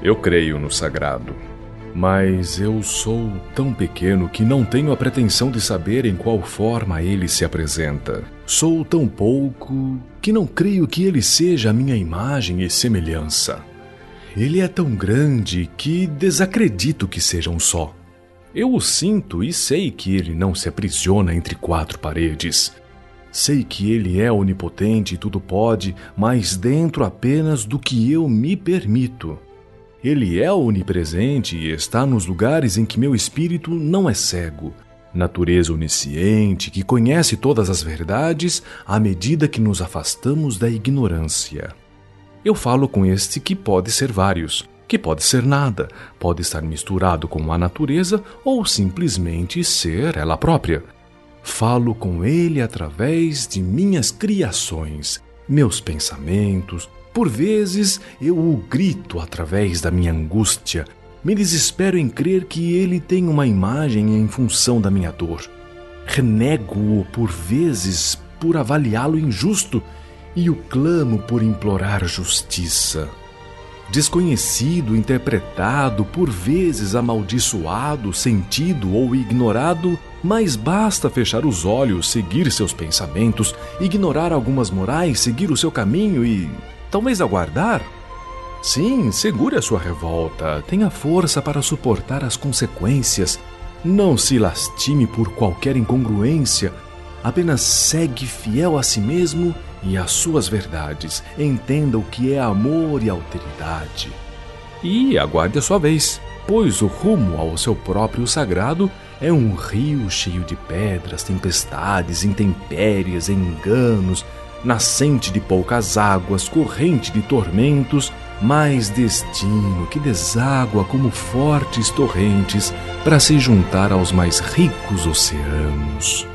Eu creio no sagrado, mas eu sou tão pequeno que não tenho a pretensão de saber em qual forma ele se apresenta. Sou tão pouco que não creio que ele seja a minha imagem e semelhança. Ele é tão grande que desacredito que seja um só. Eu o sinto e sei que ele não se aprisiona entre quatro paredes. Sei que ele é onipotente e tudo pode, mas dentro apenas do que eu me permito. Ele é onipresente e está nos lugares em que meu espírito não é cego. Natureza onisciente que conhece todas as verdades à medida que nos afastamos da ignorância. Eu falo com este que pode ser vários, que pode ser nada, pode estar misturado com a natureza ou simplesmente ser ela própria. Falo com ele através de minhas criações, meus pensamentos, por vezes eu o grito através da minha angústia. Me desespero em crer que ele tem uma imagem em função da minha dor. Renego-o por vezes por avaliá-lo injusto e o clamo por implorar justiça. Desconhecido, interpretado, por vezes amaldiçoado, sentido ou ignorado, mas basta fechar os olhos, seguir seus pensamentos, ignorar algumas morais, seguir o seu caminho e Talvez aguardar? Sim, segure a sua revolta, tenha força para suportar as consequências. Não se lastime por qualquer incongruência. Apenas segue fiel a si mesmo e às suas verdades. Entenda o que é amor e alteridade. E aguarde a sua vez, pois o rumo ao seu próprio sagrado é um rio cheio de pedras, tempestades, intempéries, enganos, nascente de poucas águas, corrente de tormentos, mas destino que deságua como fortes torrentes para se juntar aos mais ricos oceanos.